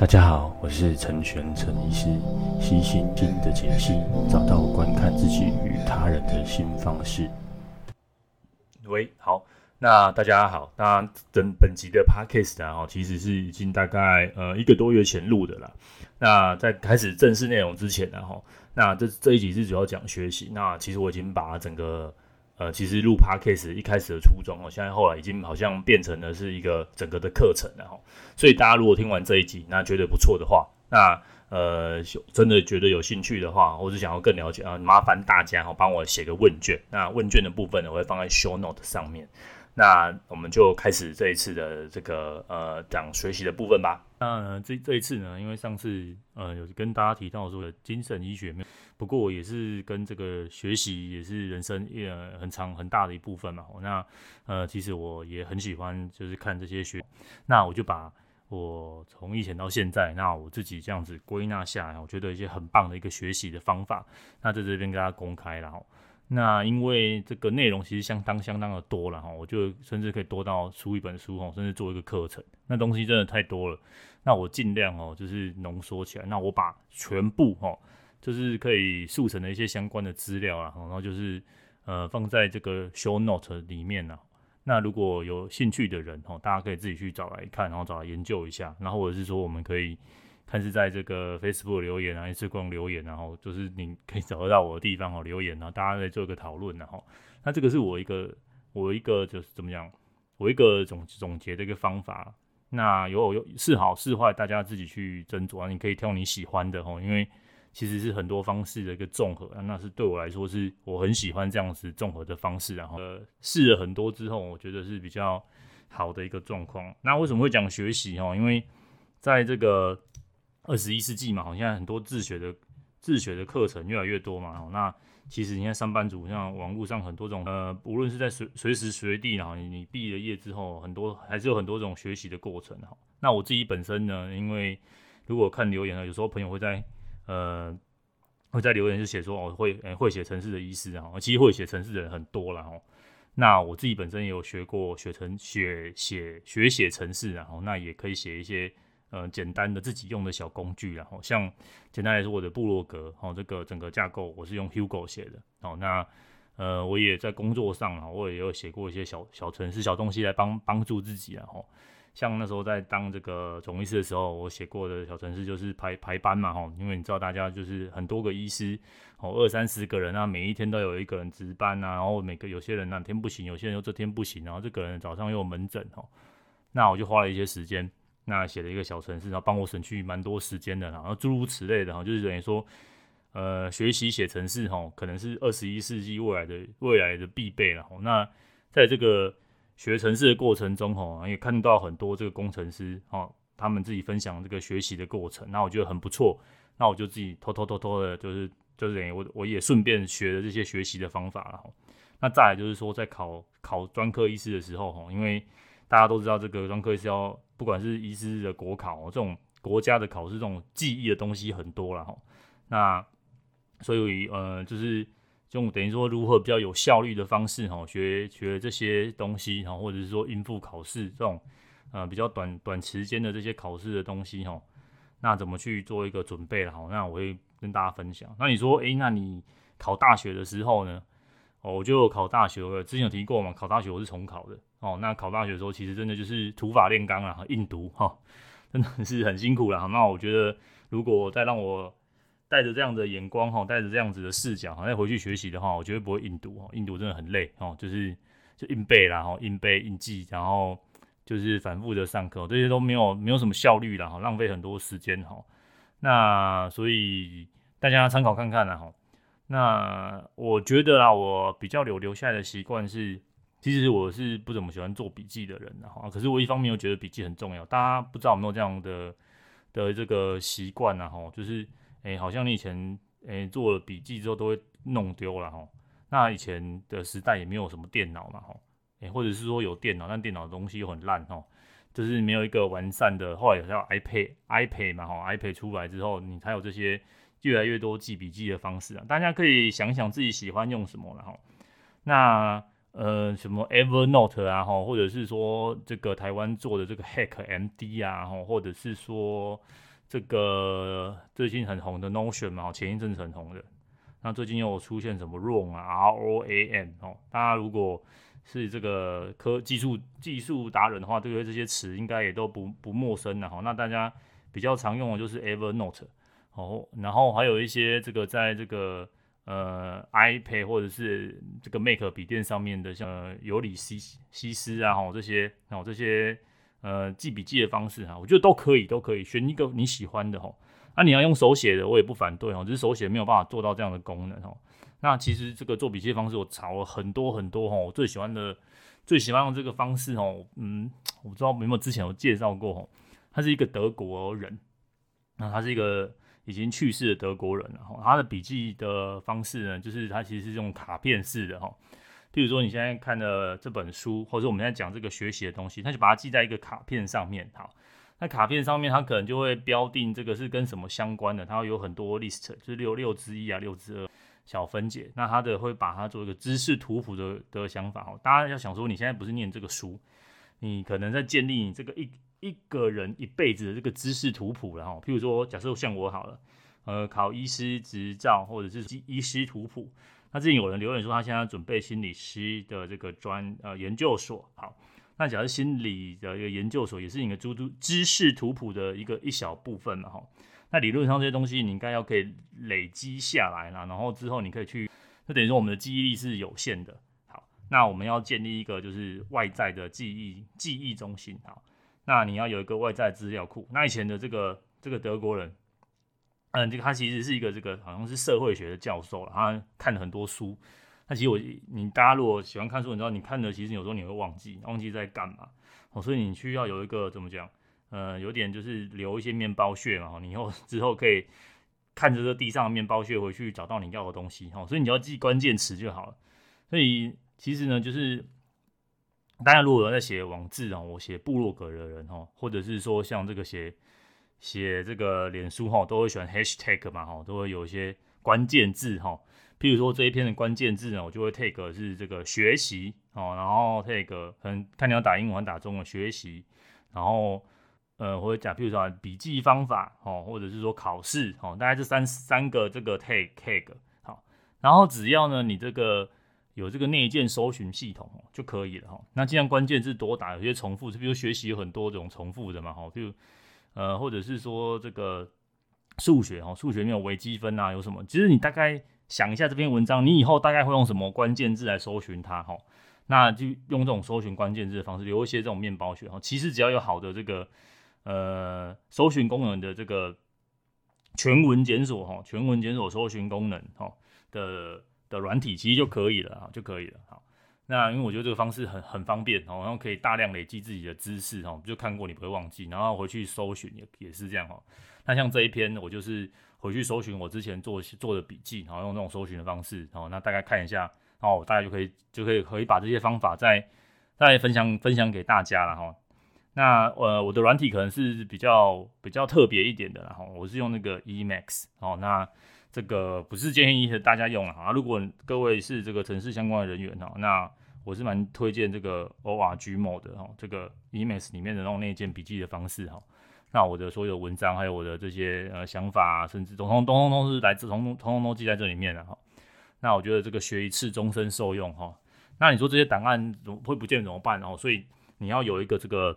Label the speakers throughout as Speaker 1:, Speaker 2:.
Speaker 1: 大家好，我是陈玄陈医师，悉心经的解析，找到观看自己与他人的新方式。喂，好，那大家好，那等本集的 podcast 啊，其实是已经大概呃一个多月前录的了。那在开始正式内容之前呢，哈，那这这一集是主要讲学习。那其实我已经把整个呃，其实录 podcast 一开始的初衷哦，现在后来已经好像变成了是一个整个的课程了哈。所以大家如果听完这一集，那觉得不错的话，那呃真的觉得有兴趣的话，或者想要更了解啊，麻烦大家哈帮我写个问卷。那问卷的部分呢，我会放在 show note 上面。那我们就开始这一次的这个呃讲学习的部分吧。那这这一次呢，因为上次呃有跟大家提到说的精神医学，不过也是跟这个学习也是人生呃很长很大的一部分嘛。那呃其实我也很喜欢就是看这些学，那我就把我从以前到现在，那我自己这样子归纳下来，我觉得一些很棒的一个学习的方法，那在这边跟大家公开了。那因为这个内容其实相当相当的多了哈，我就甚至可以多到出一本书哈，甚至做一个课程。那东西真的太多了，那我尽量哦，就是浓缩起来。那我把全部哈，就是可以速成的一些相关的资料啊，然后就是呃放在这个 show note 里面呢。那如果有兴趣的人哈，大家可以自己去找来看，然后找来研究一下。然后或者是说我们可以。看是在这个 Facebook 留言啊一次光留言，然后就是你可以找得到我的地方哦，留言，然后大家来做一个讨论，然后那这个是我一个我一个就是怎么样，我一个总总结的一个方法。那有有是好是坏，大家自己去斟酌啊。你可以挑你喜欢的哦，因为其实是很多方式的一个综合，那是对我来说是我很喜欢这样子综合的方式。然后试了很多之后，我觉得是比较好的一个状况。那为什么会讲学习哦？因为在这个二十一世纪嘛，好像很多自学的自学的课程越来越多嘛。那其实你看上班族，像网络上很多种，呃，无论是在随随时随地，然后你毕了业之后，很多还是有很多种学习的过程哈。那我自己本身呢，因为如果看留言呢，有时候朋友会在呃会在留言就写说哦会呃会写城市的医师啊，其实会写城市的人很多了哦。那我自己本身也有学过写程写写学写城市，然后那也可以写一些。呃，简单的自己用的小工具，然后像简单来说，我的部落格，哦，这个整个架构我是用 Hugo 写的，哦，那呃，我也在工作上啊，我也有写过一些小小程式、小东西来帮帮助自己，啊。吼像那时候在当这个总医师的时候，我写过的小程式就是排排班嘛，吼，因为你知道大家就是很多个医师，哦，二三十个人啊，每一天都有一个人值班啊，然后每个有些人那天不行，有些人又这天不行，然后这个人早上又有门诊，哦，那我就花了一些时间。那写了一个小程式，然后帮我省去蛮多时间的，然后诸如此类的哈，就是等于说，呃，学习写程式哈，可能是二十一世纪未来的未来的必备了。那在这个学程式的过程中哈，也看到很多这个工程师哈，他们自己分享这个学习的过程，那我觉得很不错。那我就自己偷偷偷偷的，就是就是等于我我也顺便学了这些学习的方法了。那再来就是说，在考考专科医师的时候哈，因为大家都知道这个专科是要。不管是医师的国考，这种国家的考试，这种记忆的东西很多了哈。那所以呃，就是用等于说如何比较有效率的方式哈，学学这些东西哈，或者是说应付考试这种呃比较短短时间的这些考试的东西哈，那怎么去做一个准备了哈？那我会跟大家分享。那你说，诶、那你考大学的时候呢？哦，我就考大学了，之前有提过嘛，考大学我是重考的。哦，那考大学的时候，其实真的就是土法炼钢啊，硬读哈，真的是很辛苦了。那我觉得，如果再让我带着这样的眼光哈，带着这样子的视角，再回去学习的话，我绝对不会硬读。硬读真的很累哦，就是就硬背啦，哈，硬背硬记，然后就是反复的上课，这些都没有没有什么效率了哈，浪费很多时间哈。那所以大家参考看看啦哈。那我觉得啊，我比较留留下来的习惯是。其实我是不怎么喜欢做笔记的人，哈，可是我一方面又觉得笔记很重要。大家不知道有没有这样的的这个习惯呢？哈，就是，哎，好像你以前，哎，做了笔记之后都会弄丢了，哈。那以前的时代也没有什么电脑嘛，哈，哎，或者是说有电脑，但电脑的东西又很烂，哈，就是没有一个完善的。后来有叫 iPad，iPad 嘛，哈，iPad 出来之后，你才有这些越来越多记笔记的方式啊。大家可以想想自己喜欢用什么了，哈。那。呃，什么 Evernote 啊，或者是说这个台湾做的这个 Hack MD 啊，或者是说这个最近很红的 Notion 嘛，前一阵子很红的。那最近又出现什么 ROAM 啊，R O A M 哦，大家如果是这个科技术技术达人的话，对于这些词应该也都不不陌生了哈。那大家比较常用的就是 Evernote 哦，然后还有一些这个在这个呃 iPad 或者是这个 Mac 笔电上面的，像尤里西西斯啊，哈这些哦这些呃记笔记的方式哈，我觉得都可以，都可以选一个你喜欢的哈。那、你要用手写的，我也不反对哦，只是手写没有办法做到这样的功能哦。那其实这个做笔记的方式，我查了很多很多哈，我最喜欢的、最喜欢用这个方式哦。嗯，我不知道有没有之前有介绍过哦。他是一个德国人，那他是一个已经去世的德国人了哈。他的笔记的方式呢，就是他其实是用卡片式的哈。譬如说你现在看的这本书，或者说我们现在讲这个学习的东西，他就把它记在一个卡片上面，好。那卡片上面，它可能就会标定这个是跟什么相关的，它会有很多 list，就是六六之一啊，六之二小分解。那他的会把它做一个知识图谱的的想法哦。大家要想说，你现在不是念这个书，你可能在建立你这个一一个人一辈子的这个知识图谱了哈。譬如说，假设像我好了，呃，考医师执照或者是医师图谱。那之前有人留言说，他现在准备心理师的这个专呃研究所，好。那假设心理的一个研究所，也是你的知知知识图谱的一个一小部分嘛，哈。那理论上这些东西你应该要可以累积下来啦，然后之后你可以去，就等于说我们的记忆力是有限的。好，那我们要建立一个就是外在的记忆记忆中心。好，那你要有一个外在资料库。那以前的这个这个德国人，嗯，这个他其实是一个这个好像是社会学的教授了，他看了很多书。那其实我，你大家如果喜欢看书，你知道你看的其实有时候你会忘记，忘记在干嘛，哦，所以你需要有一个怎么讲，呃，有点就是留一些面包屑嘛，你以后之后可以看着这地上的面包屑回去找到你要的东西，哦，所以你要记关键词就好了。所以其实呢，就是大家如果在写网志啊，我写部落格的人哦，或者是说像这个写写这个脸书哈，都会喜欢 hashtag 嘛，哈，都会有一些关键字哈。譬如说这一篇的关键字呢，我就会 take 是这个学习哦，然后 take 可能看你要打英文还打中文学习，然后呃或者讲譬如说笔记方法哦，或者是说考试哦，大概这三三个这个 take take 好，然后只要呢你这个有这个内建搜寻系统就可以了哈。那既然关键字多打，有些重复，就比如学习有很多种重复的嘛哈，譬如呃或者是说这个数学哈，数学没有微积分啊，有什么？其实你大概。想一下这篇文章，你以后大概会用什么关键字来搜寻它？哈，那就用这种搜寻关键字的方式，留一些这种面包屑。哈，其实只要有好的这个呃搜寻功能的这个全文检索，哈，全文检索搜寻功能，哈的的软体，其实就可以了，啊，就可以了。好，那因为我觉得这个方式很很方便，然后可以大量累积自己的知识，哈，就看过你不会忘记，然后回去搜寻也也是这样，哈。那像这一篇，我就是。回去搜寻我之前做做的笔记，然后用这种搜寻的方式，然后那大概看一下，然后大家就可以就可以可以把这些方法再再分享分享给大家了哈。那呃我的软体可能是比较比较特别一点的，然后我是用那个 Emacs 哦，那这个不是建议大家用啊。如果各位是这个城市相关的人员哈，那我是蛮推荐这个 ORGMod 的哈，这个 Emacs 里面的那种内建笔记的方式哈。那我的所有文章，还有我的这些呃想法啊，甚至通通通通是来自通通通通都记在这里面的哈。那我觉得这个学一次终身受用哈。那你说这些档案怎么会不见怎么办哦？所以你要有一个这个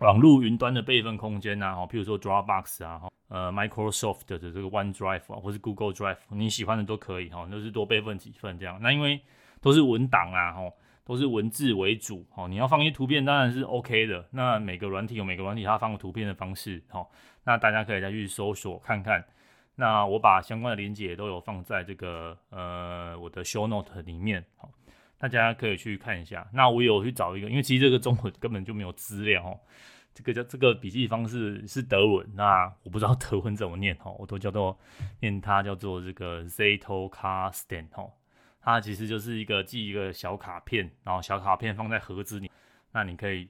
Speaker 1: 网络云端的备份空间呐，哈，譬如说 Dropbox 啊，呃 Microsoft 的这个 OneDrive 啊，或是 Google Drive，你喜欢的都可以哈，就是多备份几份这样。那因为都是文档啊，哈。都是文字为主，哈，你要放一些图片当然是 OK 的。那每个软体有每个软体它放图片的方式，哈，那大家可以再去搜索看看。那我把相关的连接都有放在这个呃我的 Show Note 里面，好，大家可以去看一下。那我有去找一个，因为其实这个中文根本就没有资料，这个叫这个笔记方式是德文，那我不知道德文怎么念，哈，我都叫做念它叫做这个 Zettelkasten，哈。它其实就是一个记一个小卡片，然后小卡片放在盒子里，那你可以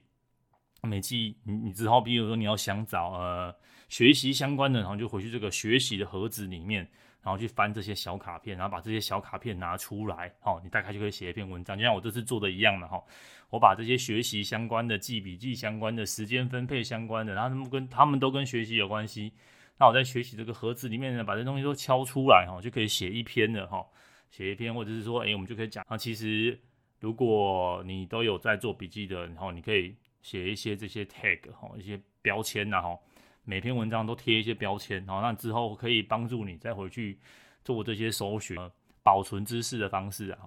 Speaker 1: 每记你你之后，比如说你要想找呃学习相关的，然后就回去这个学习的盒子里面，然后去翻这些小卡片，然后把这些小卡片拿出来，好，你大概就可以写一篇文章，就像我这次做的一样的哈。我把这些学习相关的、记笔记相关的、时间分配相关的，然后他们跟他们都跟学习有关系，那我在学习这个盒子里面呢，把这东西都敲出来哈，就可以写一篇了哈，写一篇，或者是说，哎，我们就可以讲啊。其实如果你都有在做笔记的，然后你可以写一些这些 tag 哈，一些标签呐哈，每篇文章都贴一些标签，然后那之后可以帮助你再回去做这些搜寻、保存知识的方式啊。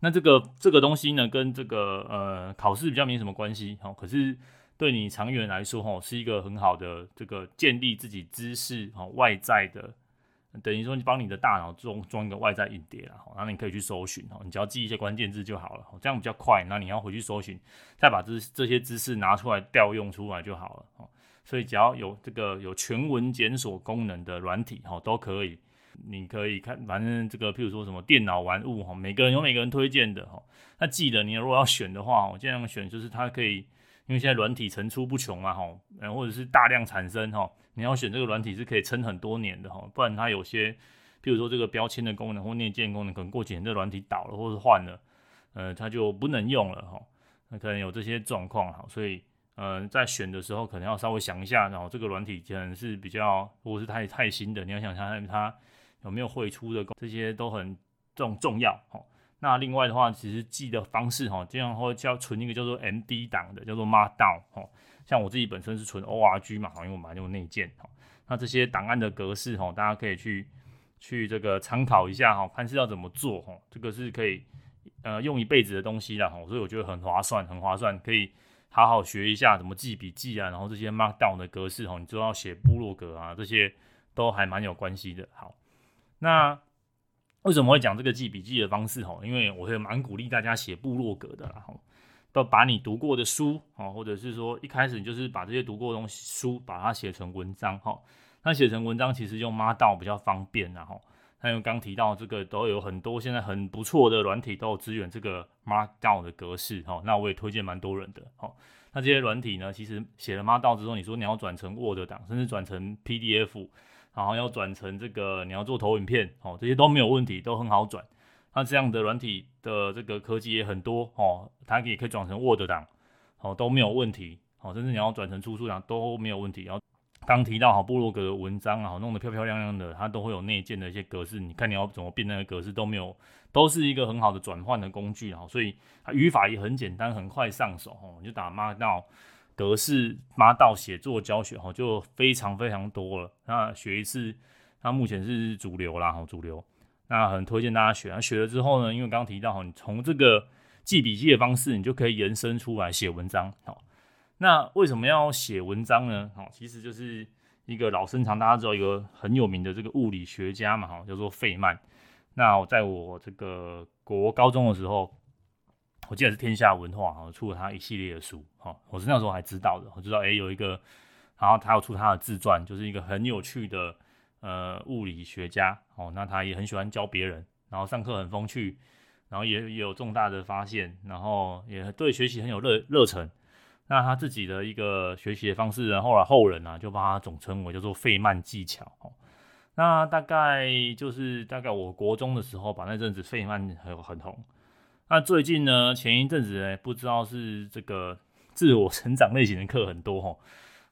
Speaker 1: 那这个这个东西呢，跟这个呃考试比较没什么关系哈，可是。对你长远来说，吼，是一个很好的这个建立自己知识，哈，外在的，等于说你帮你的大脑装装一个外在硬碟了，然后你可以去搜寻，哈，你只要记一些关键字就好了，这样比较快。那你要回去搜寻，再把这这些知识拿出来调用出来就好了，哦。所以只要有这个有全文检索功能的软体，哈，都可以。你可以看，反正这个譬如说什么电脑玩物，哈，每个人有每个人推荐的，哈。那记得你如果要选的话，我尽量选就是它可以。因为现在软体层出不穷嘛，吼，嗯，或者是大量产生，吼，你要选这个软体是可以撑很多年的，吼，不然它有些，譬如说这个标签的功能或内建功能，可能过几年这软体倒了或者换了，呃，它就不能用了，吼，那可能有这些状况，哈，所以，呃，在选的时候可能要稍微想一下，然后这个软体可能是比较，如果是太太新的，你要想一下它有没有会出的，这些都很重重要，吼。那另外的话，其实记的方式哈，经常会叫存一个叫做 MD 档的，叫做 Markdown 哈。像我自己本身是存 ORG 嘛，因为我蛮用内建哈。那这些档案的格式哈，大家可以去去这个参考一下哈，看是要怎么做哈。这个是可以呃用一辈子的东西了哈，所以我觉得很划算，很划算，可以好好学一下怎么记笔记啊，然后这些 Markdown 的格式哦，你就要写部落格啊，这些都还蛮有关系的。好，那。为什么会讲这个记笔记的方式？哈，因为我会蛮鼓励大家写部落格的啦，哈，都把你读过的书，哦，或者是说一开始你就是把这些读过的东西书，把它写成文章，哈，那写成文章其实用 Markdown 比较方便，然后，还有刚提到这个都有很多现在很不错的软体都有支援这个 Markdown 的格式，哈，那我也推荐蛮多人的，哈，那这些软体呢，其实写了 Markdown 之后，你说你要转成 Word 档，甚至转成 PDF。然后要转成这个，你要做投影片哦，这些都没有问题，都很好转。那这样的软体的这个科技也很多哦，它也可以转成 Word 档，哦都没有问题，哦甚至你要转成输出档都没有问题。然后刚提到好部落格的文章啊，弄得漂漂亮亮的，它都会有内建的一些格式，你看你要怎么变那个格式都没有，都是一个很好的转换的工具啊。所以它语法也很简单，很快上手哦，你就打 Markdown。格式 Markdown 写作教学哈，就非常非常多了。那学一次，那目前是主流啦，哈，主流。那很推荐大家学。学了之后呢，因为刚刚提到哈，你从这个记笔记的方式，你就可以延伸出来写文章。好，那为什么要写文章呢？好，其实就是一个老生常，大家知道一个很有名的这个物理学家嘛，哈，叫做费曼。那我在我这个国高中的时候。我记得是天下文化哈出了他一系列的书哈，我是那时候还知道的，我知道诶、有一个，然后他有出他的自传，就是一个很有趣的呃物理学家哦，那他也很喜欢教别人，然后上课很风趣，然后也也有重大的发现，然后也对学习很有热热忱。那他自己的一个学习的方式然，后来后人呢、就把他总称为叫做费曼技巧哦。那大概就是大概我国中的时候吧，那阵子费曼很很红。那最近呢，前一阵子呢，不知道是这个自我成长类型的课很多齁，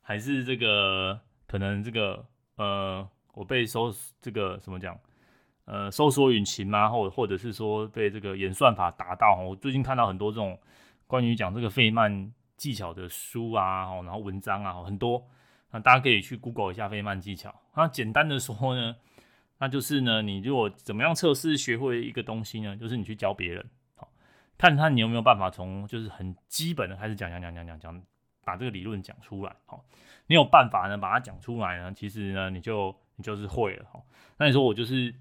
Speaker 1: 还是这个可能这个呃，我被搜这个怎么讲呃，搜索引擎嘛，或或者是说被这个演算法打到。我最近看到很多这种关于讲这个费曼技巧的书啊，然后文章啊很多，那大家可以去 Google 一下费曼技巧。那简单的说呢，那就是呢，你如果怎么样测试学会一个东西呢，就是你去教别人。好看看你有没有办法从就是很基本的开始讲讲讲讲讲讲，把这个理论讲出来。好，你有办法呢把它讲出来呢，其实呢你就你就是会了。好，那你说我就是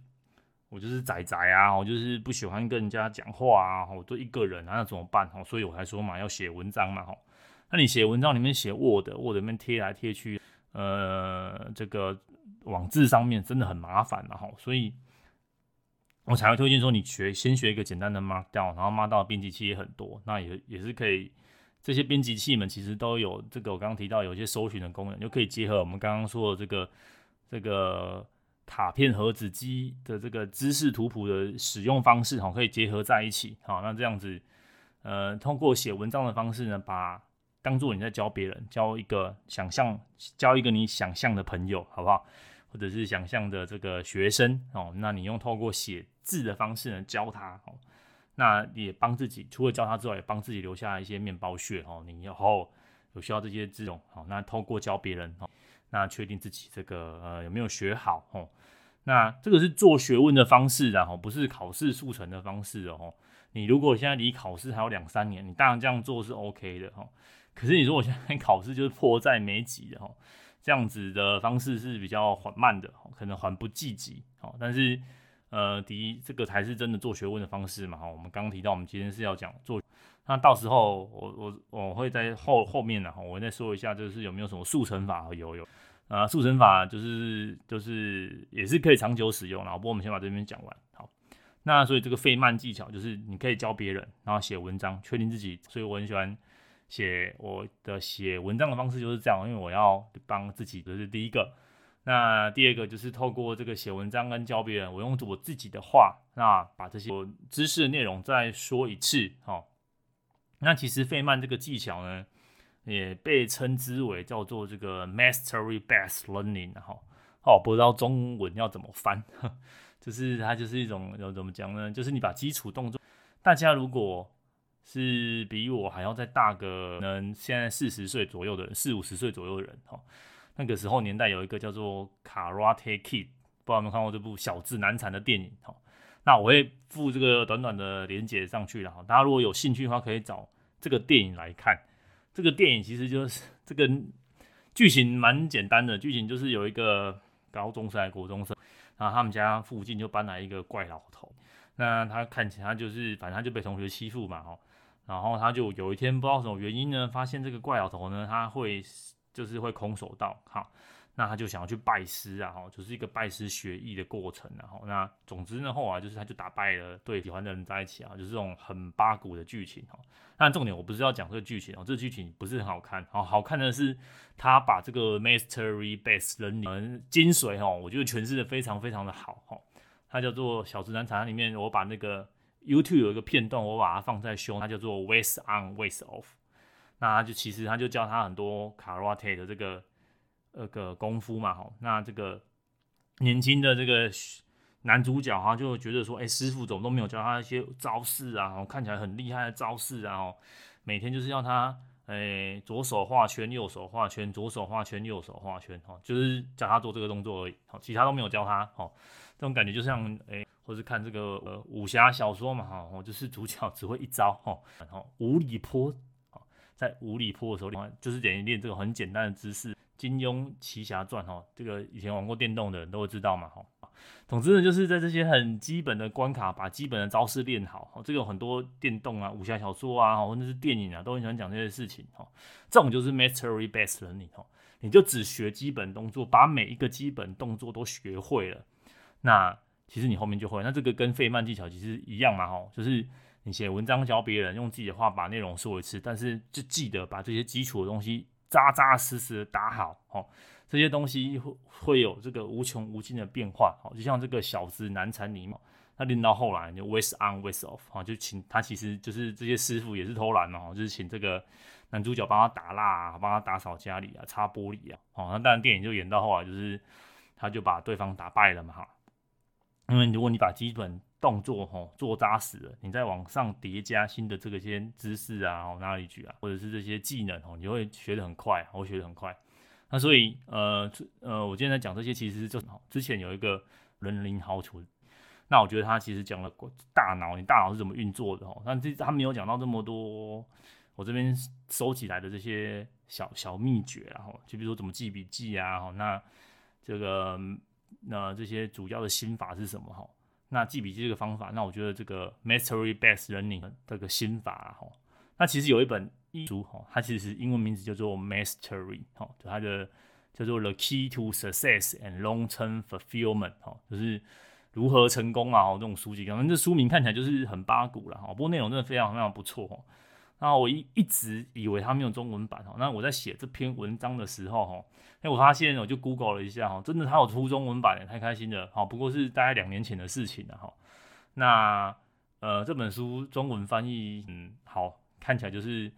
Speaker 1: 我就是宅宅啊，我就是不喜欢跟人家讲话啊，我就一个人啊，那怎么办？好，所以我才说嘛，要写文章嘛。好，那你写文章里面写 Word，Word 里面贴来贴去，呃，这个网志上面真的很麻烦嘛。好，所以。我才会推荐说，你学先学一个简单的 Markdown，然后 Markdown 编辑器也很多，那也也是可以。这些编辑器们其实都有这个我刚刚提到有一些搜寻的功能，就可以结合我们刚刚说的这个这个卡片盒子机的这个知识图谱的使用方式，哈，可以结合在一起。好，那这样子，呃，通过写文章的方式呢，把当做你在教别人，教一个想象，教一个你想象的朋友，好不好？或者是想象的这个学生哦，那你用透过写字的方式呢教他哦，那也帮自己除了教他之外，也帮自己留下一些面包屑哦。你以后有需要这些字哦，好，那透过教别人哦，那确定自己这个呃有没有学好哦。那这个是做学问的方式啊，不是考试速成的方式哦。你如果现在离考试还有两三年，你当然这样做是 OK 的哦。可是你说我现在 考试就是迫在眉睫的哈，这样子的方式是比较缓慢的，可能缓不济急。好，但是呃，第一，这个才是真的做学问的方式嘛。哈，我们刚刚提到，我们今天是要讲做，那到时候我我我会在后后面呢，我再说一下，就是有没有什么速成法和有有啊，速成法就是就是也是可以长久使用。然后，不过我们先把这边讲完。好。那所以这个费曼技巧就是你可以教别人，然后写文章，确定自己。所以我很喜欢写我的写文章的方式就是这样，因为我要帮自己，这是第一个。那第二个就是透过这个写文章跟教别人，我用我自己的话，那把这些知识的内容再说一次。哈，那其实费曼这个技巧呢，也被称之为叫做这个 mastery-based learning。哈，哦，不知道中文要怎么翻。就是它就是一种要怎么讲呢？就是你把基础动作，大家如果是比我还要再大个，能现在四十岁左右的人，四五十岁左右的人哈，那个时候年代有一个叫做 Karate Kid，不知道有没有看过这部小智难缠的电影哈？那我会附这个短短的连结上去了哈，大家如果有兴趣的话，可以找这个电影来看。这个电影其实就是这个剧情蛮简单的，剧情就是有一个高中生还是国中生。然后他们家附近就搬来一个怪老头，那他看起来他就是，反正他就被同学欺负嘛，然后他就有一天不知道什么原因呢，发现这个怪老头呢，他会就是会空手道，哈。那他就想要去拜师啊，哈，就是一个拜师学艺的过程，然后那总之呢，后来就是他就打败了对喜欢的人在一起啊，就是这种很八股的剧情哈。但重点我不是要讲这个剧情哦，这个剧情不是很好看，好好看的是他把这个 mastery-based learning 精髓哈，我觉得诠释的非常非常的好哈。他叫做小直男产里面，我把那个 YouTube 有一个片段，我把它放在胸它叫做 ways on ways off。那他就其实他就教他很多 karate 的这个。那个功夫嘛，哈，那这个年轻的这个男主角哈，就觉得说，哎，师傅怎么都没有教他一些招式啊，看起来很厉害的招式啊，每天就是要他，哎，左手画圈，右手画圈，左手画圈，右手画圈，哈，就是教他做这个动作而已，好，其他都没有教他，哈，这种感觉就像，哎，或是看这个呃武侠小说嘛，哈，就是主角 只会一招，哈，然后五里坡，在五里坡的时候，就是等于练这个很简单的姿势。金庸奇侠传哈，这个以前玩过电动的人都会知道嘛哈。总之呢，就是在这些很基本的关卡，把基本的招式练好。这个有很多电动啊、武侠小说啊，或者是电影啊，都很喜欢讲这些事情哈。这种就是 mastery-based learning 哈，你就只学基本动作，把每一个基本动作都学会了，那其实你后面就会。那这个跟费曼技巧其实一样嘛哈，就是你写文章教别人，用自己的话把内容说一次，但是就记得把这些基础的东西。扎扎实实的打好，哦，这些东西会会有这个无穷无尽的变化，哦，就像这个小子难缠泥嘛，他练到后来就 waste on waste off，哦，就请他其实就是这些师傅也是偷懒嘛，哦，就是请这个男主角帮他打蜡啊，帮他打扫家里啊，擦玻璃啊，哦，那当然电影就演到后来就是他就把对方打败了嘛，哈，因为如果你把基本动作吼做扎实了，你再往上叠加新的这个些知识啊，哦，哪里去啊，或者是这些技能哦，你会学得很快，我学得很快。那所以呃呃，我今天在讲这些，其实就之前有一个伦林豪厨，那我觉得他其实讲了大脑，你大脑是怎么运作的哦，但这他没有讲到这么多，我这边收起来的这些小小秘诀，然后就比如说怎么记笔记啊，那这个那这些主要的心法是什么哈？那记笔记这个方法，那我觉得这个 mastery-based learning 这个心法哈，那其实有一本一书哈，它其实英文名字叫做 Mastery 哈，就它的叫做 The Key to Success and Long-Term Fulfillment 哈，就是如何成功啊，这种书籍，可能这书名看起来就是很八股了哈，不过内容真的非常非常不错哈。那我一一直以为它没有中文版哈，那我在写这篇文章的时候哈，哎，我发现我就 Google 了一下哈，真的它有出中文版，太开心了哈。不过是大概两年前的事情了哈。那呃这本书中文翻译嗯好，看起来就是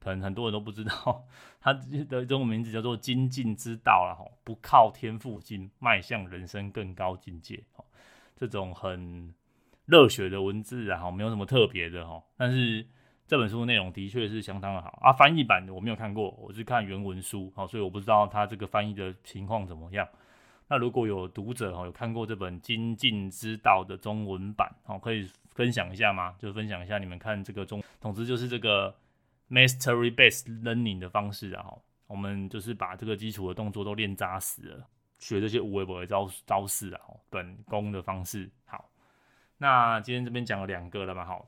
Speaker 1: 可能很多人都不知道，它的中文名字叫做“精进之道”了哈，不靠天赋进，迈向人生更高境界。这种很热血的文字啊，哈，没有什么特别的哈，但是这本书内容的确是相当的好啊。翻译版的我没有看过，我是看原文书，好，所以我不知道它这个翻译的情况怎么样。那如果有读者哈有看过这本《精进之道》的中文版，好，可以分享一下吗？就分享一下你们看这个中，总之就是这个 Mastery Based Learning 的方式啊，我们就是把这个基础的动作都练扎实了，学这些无为不为招招式啊，本功的方式。好，那今天这边讲了两个了嘛，好，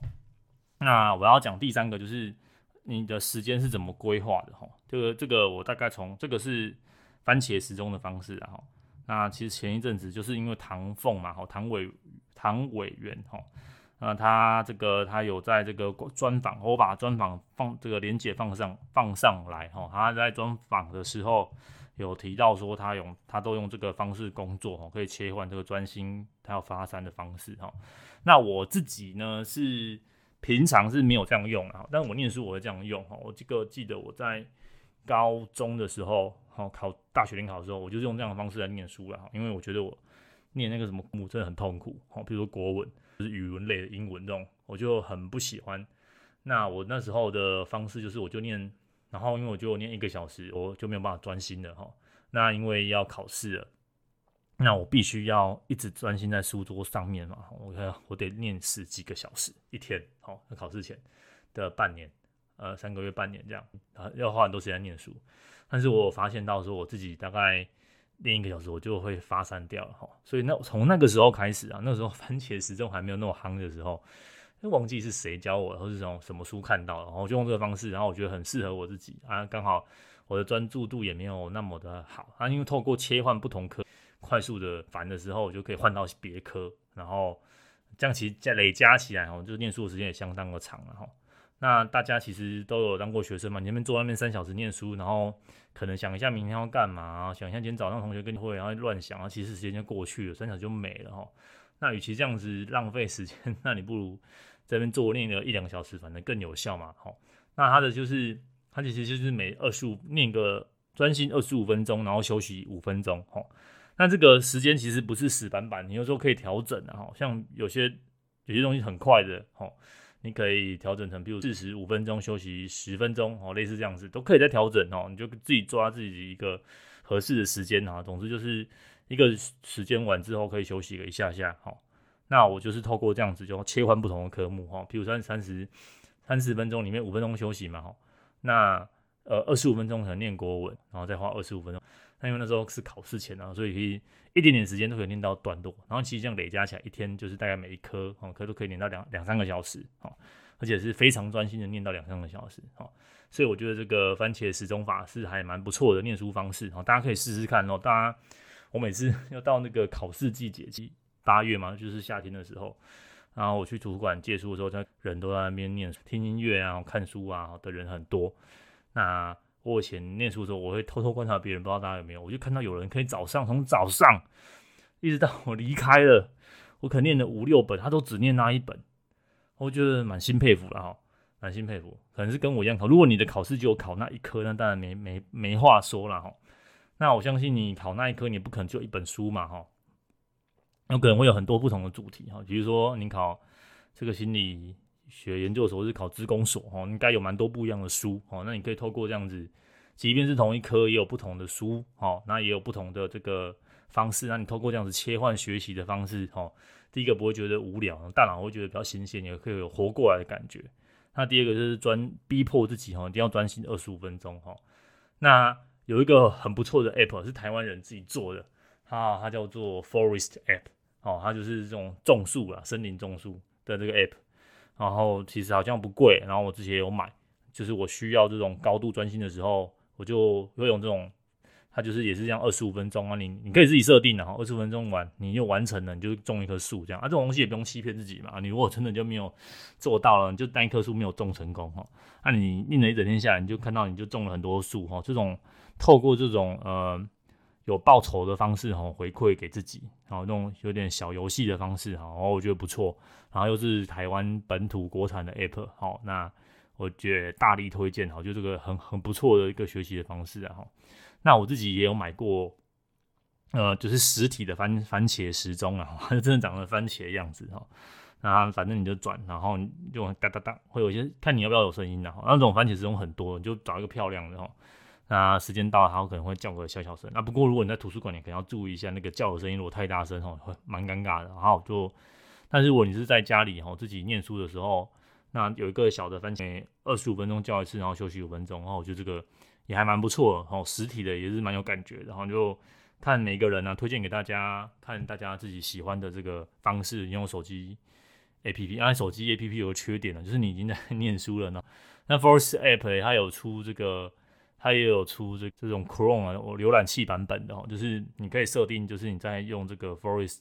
Speaker 1: 那我要讲第三个，就是你的时间是怎么规划的哈？这个这个我大概从这个是番茄时钟的方式啊，那其实前一阵子就是因为唐凤嘛，哈，唐委唐委员哈，那他这个他有在这个专访，我把专访放这个连接放上放上来哈，他在专访的时候有提到说他用他都用这个方式工作哈，可以切换这个专心他要发散的方式哈。那我自己呢是平常是没有这样用啊，但我念书我会这样用哈。我这个记得我在高中的时候。好，考大学联考的时候，我就是用这样的方式来念书了哈，因为我觉得我念那个什么科目真的很痛苦，好，比如说国文，是语文类的英文这种，我就很不喜欢。那我那时候的方式就是，我就念，然后因为我就念一个小时，我就没有办法专心的哈。那因为要考试了，那我必须要一直专心在书桌上面嘛，我我得念十几个小时一天，好，那考试前的半年，呃，三个月半年这样，啊，要花很多时间念书。但是我发现到说，我自己大概练一个小时，我就会发散掉了哈。所以那从那个时候开始啊，那时候番茄时钟还没有那么夯的时候，忘记是谁教我，或是从什么书看到，然后就用这个方式，然后我觉得很适合我自己啊。刚好我的专注度也没有那么的好啊，因为透过切换不同科，快速的烦的时候，我就可以换到别科，然后这样其实再累加起来哈，就念书的时间也相当的长了哈。那大家其实都有当过学生嘛？你那边坐外面三小时念书，然后可能想一下明天要干嘛，想一下今天早上同学跟你会，然后乱想，然后其实时间就过去了，三小时就没了哈。那与其这样子浪费时间，那你不如在这边坐念个一两个小时，反正更有效嘛。哈，那他的就是，他其实就是每二十五念个专心二十五分钟，然后休息五分钟。哈，那这个时间其实不是死板板，你有时候可以调整的哈。像有些有些东西很快的，哈。你可以调整成，比如四十五分钟休息十分钟哦，类似这样子都可以再调整哦。你就自己抓自己一个合适的时间啊。总之就是一个时间完之后可以休息个一下下哈。那我就是透过这样子就切换不同的科目哈，比如说三十三十分钟里面五分钟休息嘛哈。那呃二十五分钟可能念国文，然后再花二十五分钟。那因为那时候是考试前啊，所以可以一点点时间都可以念到段落，然后其实这样累加起来一天就是大概每一科哦科都可以念到两两三个小时哦，而且是非常专心的念到两三个小时哦，所以我觉得这个番茄时钟法是还蛮不错的念书方式哦，大家可以试试看哦。大家我每次 要到那个考试季节，即八月嘛，就是夏天的时候，然后我去图书馆借书的时候，他人都在那边念听音乐啊、看书啊的人很多，那。我以前念书的时候，我会偷偷观察别人，不知道大家有没有？我就看到有人可以早上从早上一直到我离开了，我可能念了五六本，他都只念那一本，我觉得蛮心佩服了哈，蛮心佩服。可能是跟我一样考，如果你的考试就有考那一科，那当然没没没话说了哈。那我相信你考那一科，你不可能就一本书嘛哈，有可能会有很多不同的主题哈，比如说你考这个心理。学研究所是考资工所哦，应该有蛮多不一样的书哦。那你可以透过这样子，即便是同一科，也有不同的书哦。那也有不同的这个方式。那你透过这样子切换学习的方式哦，第一个不会觉得无聊，大脑会觉得比较新鲜，也可以有活过来的感觉。那第二个就是专逼迫自己哈，一定要专心二十五分钟哈。那有一个很不错的 app 是台湾人自己做的，它它叫做 Forest App 哦，它就是这种种树啊，森林种树的这个 app。然后其实好像不贵，然后我之前也有买，就是我需要这种高度专心的时候，我就会用这种，它就是也是这样二十五分钟啊，你你可以自己设定的哈，二十五分钟完你又完成了，你就种一棵树这样啊，这种东西也不用欺骗自己嘛，你如果真的就没有做到了，你就单一棵树没有种成功哈，那、你念了一整天下来，你就看到你就种了很多树哈，这种透过这种呃。有报酬的方式哈，回馈给自己，然后那种有点小游戏的方式哈，然后我觉得不错，然后又是台湾本土国产的 app，好，那我觉得大力推荐哈，就这个很很不错的一个学习的方式啊哈。那我自己也有买过，呃，就是实体的番番茄时钟啊，它真的长得番茄的样子哈。那反正你就转，然后就哒哒哒，会有一些看你要不要有声音的哈。那种番茄时钟很多，你就找一个漂亮的哈。那时间到了，它可能会叫个小小声。那不过如果你在图书馆，你可能要注意一下那个叫的声音，如果太大声哈，会蛮尴尬的。然后就，但是如果你是在家里哈，自己念书的时候，那有一个小的番茄，二十五分钟叫一次，然后休息五分钟，然后我觉得这个也还蛮不错。哦，实体的也是蛮有感觉的。然后就看每个人呢、啊，推荐给大家，看大家自己喜欢的这个方式，用手机 APP。因为手机 APP 有个缺点呢，就是你已经在 念书了呢。那 Force App 它有出这个。它也有出这这种 Chrome 啊，浏览器版本的哦，就是你可以设定，就是你在用这个 Forest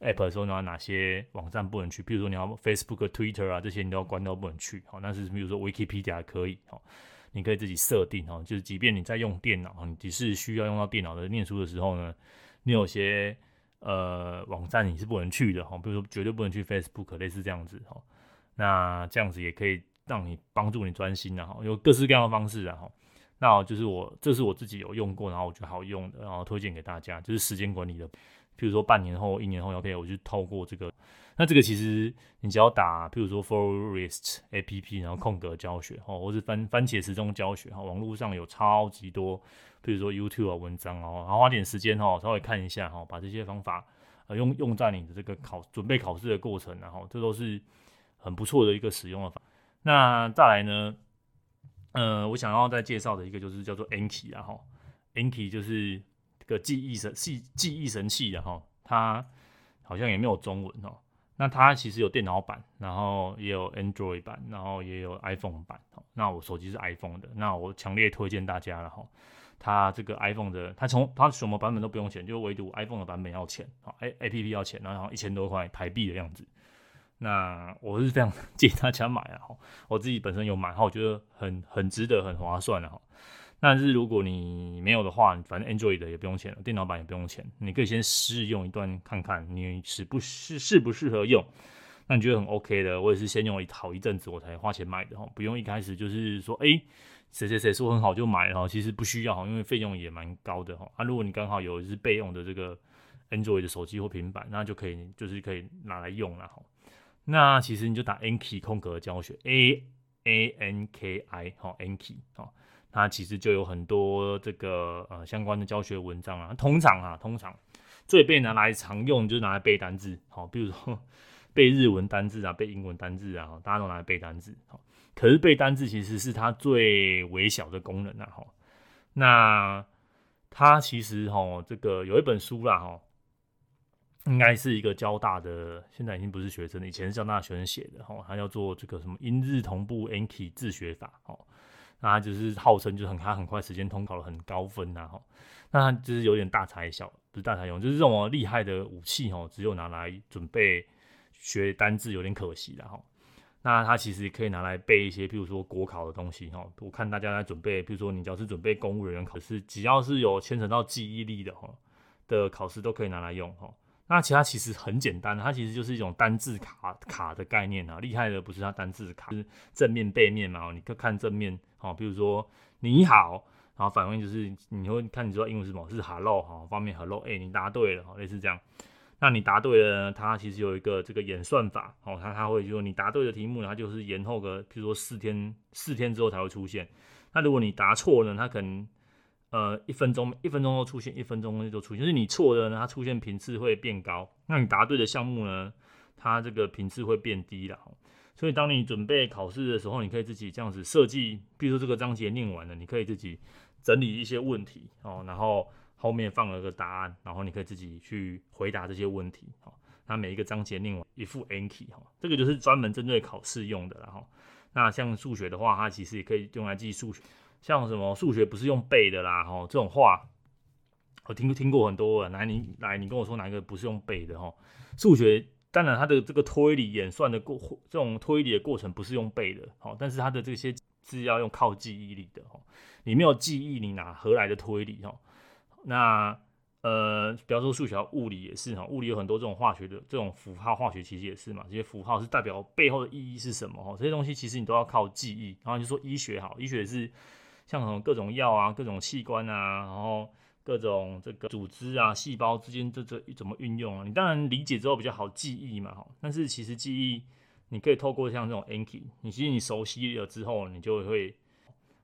Speaker 1: App 的时候，你要哪些网站不能去，比如说你要 Facebook、Twitter 啊这些，你都要关掉不能去。好，但是比如说 Wikipedia 可以，好，你可以自己设定哦，就是即便你在用电脑，你只是需要用到电脑的念书的时候呢，你有些呃网站你是不能去的哈，比如说绝对不能去 Facebook，类似这样子哈。那这样子也可以让你帮助你专心的哈，有各式各样的方式然后。那就是我，这是我自己有用过，然后我觉得好用的，然后推荐给大家，就是时间管理的。譬如说半年后、一年后，OK，我就透过这个。那这个其实你只要打，譬如说 Forest APP，然后空格教学，哦，或是番番茄时钟教学，哈，网络上有超级多，譬如说 YouTube 啊文章哦，然后花点时间哈，稍微看一下哈，把这些方法呃用用在你的这个考准备考试的过程，然后这都是很不错的一个使用的法。那再来呢？呃，我想要再介绍的一个就是叫做 Anki 啊哈，Anki 就是这个记忆神记记忆神器的哈，它好像也没有中文哦。那它其实有电脑版，然后也有 Android 版，然后也有 iPhone 版。那我手机是 iPhone 的，那我强烈推荐大家了哈。它这个 iPhone 的，它从它什么版本都不用钱，就唯独 iPhone 的版本要钱啊，A A P P 要钱，然后一千多块台币的样子。那我是非常 建议大家买啊，我自己本身有买，哈，我觉得很很值得，很划算的哈。但是如果你没有的话，反正 Android 的也不用钱，电脑版也不用钱，你可以先试用一段看看，你适不适适不适合用。那你觉得很 OK 的，我也是先用了好一阵子，我才花钱买的哈，不用一开始就是说，哎，谁谁谁说很好就买哈，其实不需要哈，因为费用也蛮高的哈。啊，如果你刚好有是备用的这个 Android 的手机或平板，那就可以就是可以拿来用了哈。那其实你就打 Anki 空格教学 A A N K I 哈 Anki 哈，它其实就有很多这个呃相关的教学文章啊。通常啊，通常最被拿来常用就是拿来背单字，好，比如说 背日文单字啊，背英文单字啊，大家都拿来背单字。好，可是背单字其实是它最微小的功能啊。哈，那它其实哈这个有一本书啦哈。应该是一个交大的，现在已经不是学生了，以前是交大学生写的，哈，他叫做这个什么英日同步 Anki 自学法，哦，那他就是号称就是很他很快时间通考了很高分呐，哈，那他就是有点大材小，不是大材用，就是这种厉害的武器，哈，只有拿来准备学单字有点可惜了，哈，那他其实可以拿来背一些，譬如说国考的东西，哈，我看大家在准备，譬如说你只要是准备公务人员考试，只要是有牵扯到记忆力的，哈，的考试都可以拿来用，哈。那其他其实很简单，它其实就是一种单字卡卡的概念啊。厉害的不是它单字卡，是正面背面嘛。你可看正面，哦，比如说你好，然后反问就是你会看你知道英文是什么，是 hello 哈，方面 hello，哎，你答对了，类似这样。那你答对了呢，它其实有一个这个演算法，哦，它它会就说你答对的题目，它就是延后个，比如说四天，四天之后才会出现。那如果你答错了，它可能。呃，一分钟，一分钟都出现，一分钟就出现。就是你错的呢，它出现频次会变高；那你答对的项目呢，它这个频次会变低了。所以，当你准备考试的时候，你可以自己这样子设计。比如说这个章节念完了，你可以自己整理一些问题哦，然后后面放了个答案，然后你可以自己去回答这些问题。哦，那每一个章节念完一副 Anki 哈，这个就是专门针对考试用的。然后，那像数学的话，它其实也可以用来记数学。像什么数学不是用背的啦，吼，这种话我听听过很多了。来，你来，你跟我说哪个不是用背的？吼，数学当然它的这个推理演算的过这种推理的过程不是用背的，好，但是它的这些是要用靠记忆力的，吼，你没有记忆，你哪何来的推理？吼，那呃，比方说数学、物理也是哈，物理有很多这种化学的这种符号，化学其实也是嘛，这些符号是代表背后的意义是什么哈？这些东西其实你都要靠记忆。然后就说医学好，医学是像什么各种药啊、各种器官啊，然后各种这个组织啊、细胞之间这这怎么运用啊？你当然理解之后比较好记忆嘛哈，但是其实记忆你可以透过像这种 Anki，你其实你熟悉了之后，你就会。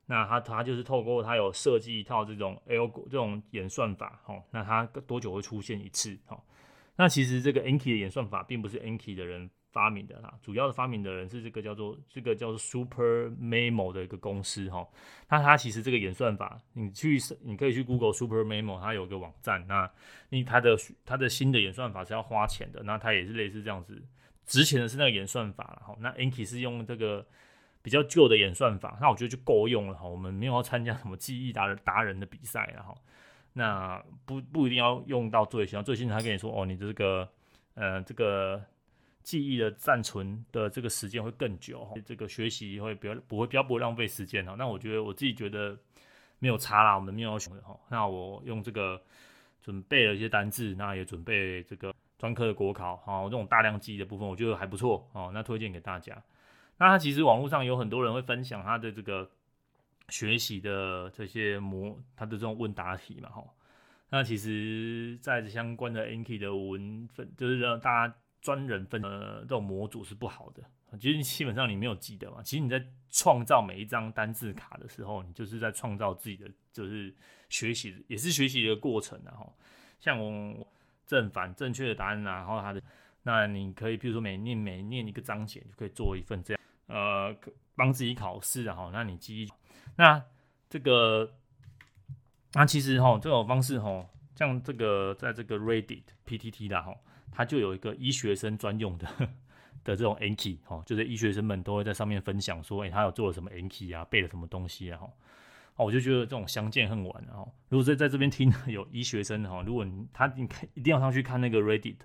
Speaker 1: 那它它就是透过它有设计一套这种 L 这种演算法，哈，那它多久会出现一次，哈？那其实这个 Anki 的演算法并不是 Anki 的人发明的啦，主要的发明的人是这个叫做这个叫做 Super Memo 的一个公司，哈。那它其实这个演算法，你去你可以去 Google Super Memo，它有个网站，那你它的它的新的演算法是要花钱的，那它也是类似这样子，值钱的是那个演算法，哈。那 Anki 是用这个。比较旧的演算法，那我觉得就够用了哈。我们没有要参加什么记忆达人达人的比赛了哈。那不不一定要用到最新，最新他跟你说哦，你这个呃这个记忆的暂存的这个时间会更久，这个学习会比较不会比较不会浪费时间哈。那我觉得我自己觉得没有差啦，我们没有要求的哈。那我用这个准备了一些单字，那也准备这个专科的国考哈，这种大量记忆的部分，我觉得还不错哦。那推荐给大家。那他其实网络上有很多人会分享他的这个学习的这些模，他的这种问答题嘛，哈。那其实，在相关的 Anki 的文分，就是让大家专人分呃这种模组是不好的。其实基本上你没有记得嘛，其实你在创造每一张单字卡的时候，你就是在创造自己的，就是学习也是学习的过程啊，哈。像我正反正确的答案，然后他的，那你可以比如说每念每念一个章节，就可以做一份这样。呃，帮自己考试啊，后，那你记忆，那这个，那其实哈，这种方式哈，像这个，在这个 Reddit PTT 啦，哈，它就有一个医学生专用的 的这种 Anki 哈，就是医学生们都会在上面分享说，哎、他有做了什么 Anki 啊，背了什么东西啊，哈，哦，我就觉得这种相见恨晚啊，如果在在这边听有医学生哈，如果你他你看一定要上去看那个 Reddit，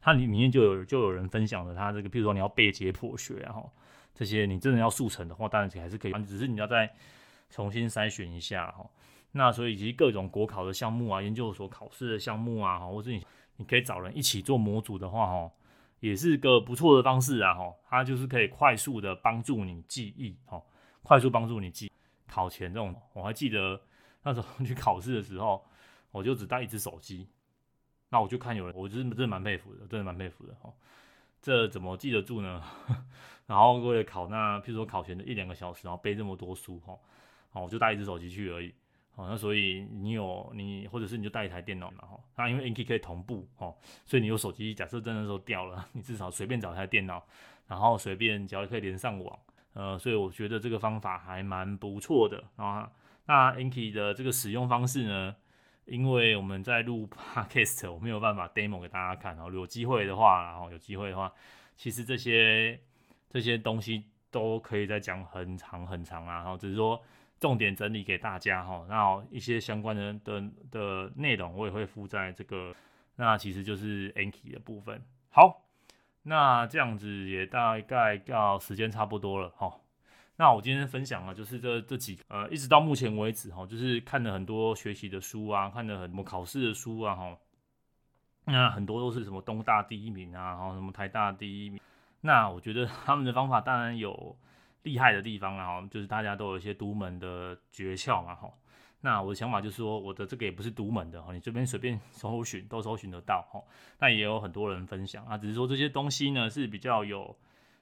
Speaker 1: 它里面就有就有人分享了他这个，譬如说你要背解剖学啊，哈。这些你真的要速成的话，当然还是可以，只是你要再重新筛选一下哈。那所以其实各种国考的项目啊，研究所考试的项目啊，或者你你可以找人一起做模组的话哈，也是个不错的方式啊哈。它就是可以快速的帮助你记忆哈，快速帮助你记考前这种。我还记得那时候去考试的时候，我就只带一只手机，那我就看有人，我真真的蛮佩服的，真的蛮佩服的哈。这怎么记得住呢？然后为了考那，譬如说考前的一两个小时，然后背这么多书哈，我就带一只手机去而已。好，那所以你有你，或者是你就带一台电脑嘛哈。那因为 Anki 可以同步哦，所以你有手机，假设真的时候掉了，你至少随便找一台电脑，然后随便只要可以连上网。呃，所以我觉得这个方法还蛮不错的啊。那 Anki 的这个使用方式呢？因为我们在录 podcast，我没有办法 demo 给大家看。然后有机会的话，然后有机会的话，其实这些这些东西都可以再讲很长很长啊。然后只是说重点整理给大家哈。然后一些相关的的的内容我也会附在这个。那其实就是 Anki 的部分。好，那这样子也大概到时间差不多了哈。那我今天分享了，就是这这几，呃，一直到目前为止哈，就是看了很多学习的书啊，看了很多考试的书啊哈，那很多都是什么东大第一名啊，然后什么台大第一名，那我觉得他们的方法当然有厉害的地方啊，就是大家都有一些独门的诀窍嘛哈。那我的想法就是说，我的这个也不是独门的哈，你这边随便搜寻都搜寻得到哈。那也有很多人分享啊，只是说这些东西呢是比较有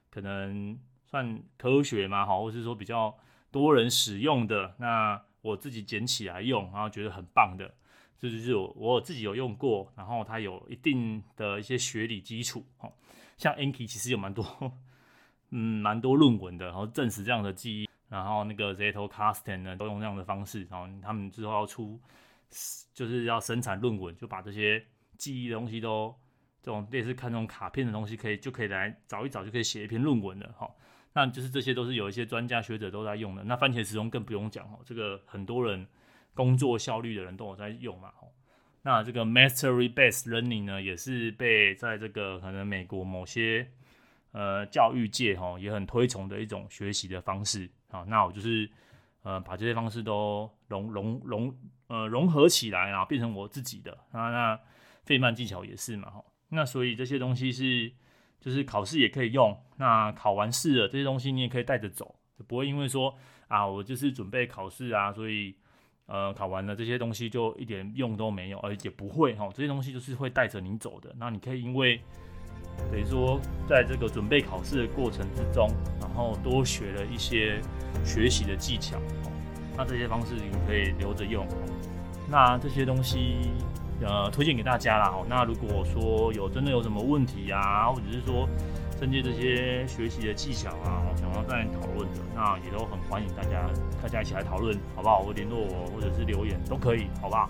Speaker 1: 可能。算科学嘛，哈，或是说比较多人使用的，那我自己捡起来用，然后觉得很棒的，这就是我我自己有用过，然后它有一定的一些学理基础，哈，像 Anki 其实有蛮多，嗯，蛮多论文的，然后证实这样的记忆，然后那个 Zettelkasten 呢都用这样的方式，然后他们之后要出，就是要生产论文，就把这些记忆的东西都这种类似看这种卡片的东西，可以就可以来找一找，就可以写一篇论文了，哈。那就是这些都是有一些专家学者都在用的。那番茄时钟更不用讲哦，这个很多人工作效率的人都有在用嘛。那这个 Mastery Based Learning 呢，也是被在这个可能美国某些呃教育界哈也很推崇的一种学习的方式啊。那我就是呃把这些方式都融融融呃融合起来，然后变成我自己的啊。那费曼技巧也是嘛，哈。那所以这些东西是就是考试也可以用，那考完试了这些东西你也可以带着走，就不会因为说啊我就是准备考试啊，所以呃考完了这些东西就一点用都没有，而且不会哈，这些东西就是会带着你走的。那你可以因为等于说在这个准备考试的过程之中，然后多学了一些学习的技巧，那这些方式你可以留着用。那这些东西。呃，推荐给大家啦。好，那如果说有真的有什么问题啊，或者是说针对这些学习的技巧啊，想要再讨论的，那也都很欢迎大家，大家一起来讨论，好不好？或联络我，或者是留言都可以，好不好？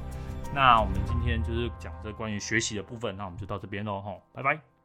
Speaker 1: 那我们今天就是讲这关于学习的部分，那我们就到这边喽，吼，拜拜。